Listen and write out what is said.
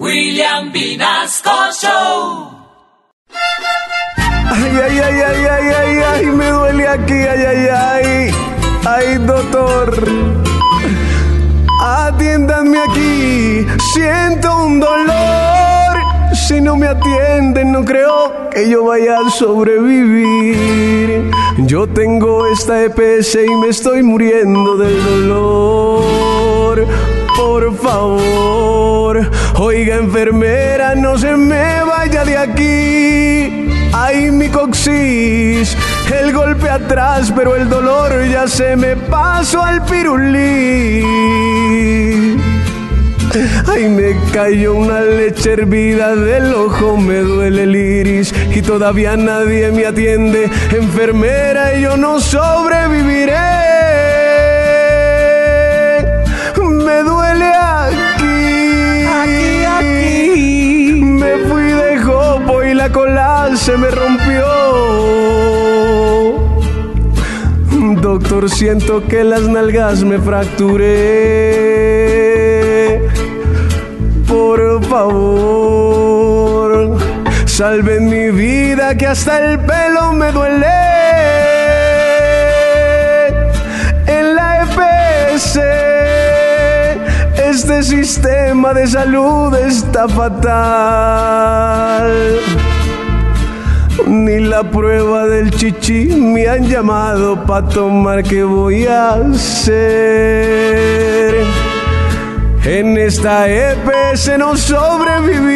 William Vinasco Show. Ay, ay, ay, ay, ay, ay, ay, me duele aquí, ay, ay, ay. Ay, doctor. Atiéndanme aquí, siento un dolor. Si no me atienden, no creo que yo vaya a sobrevivir. Yo tengo esta EPS y me estoy muriendo del dolor. Por favor, oiga enfermera, no se me vaya de aquí. Ay, mi coxis, el golpe atrás, pero el dolor ya se me pasó al pirulí. Ay, me cayó una leche hervida del ojo, me duele el iris y todavía nadie me atiende. Enfermera, yo no sobreviviré. Se me rompió. Doctor, siento que las nalgas me fracturé. Por favor, salven mi vida que hasta el pelo me duele. En la EPS, este sistema de salud está fatal. Prueba del chichi me han llamado para tomar. ¿Qué voy a hacer? En esta EPS no sobreviviré.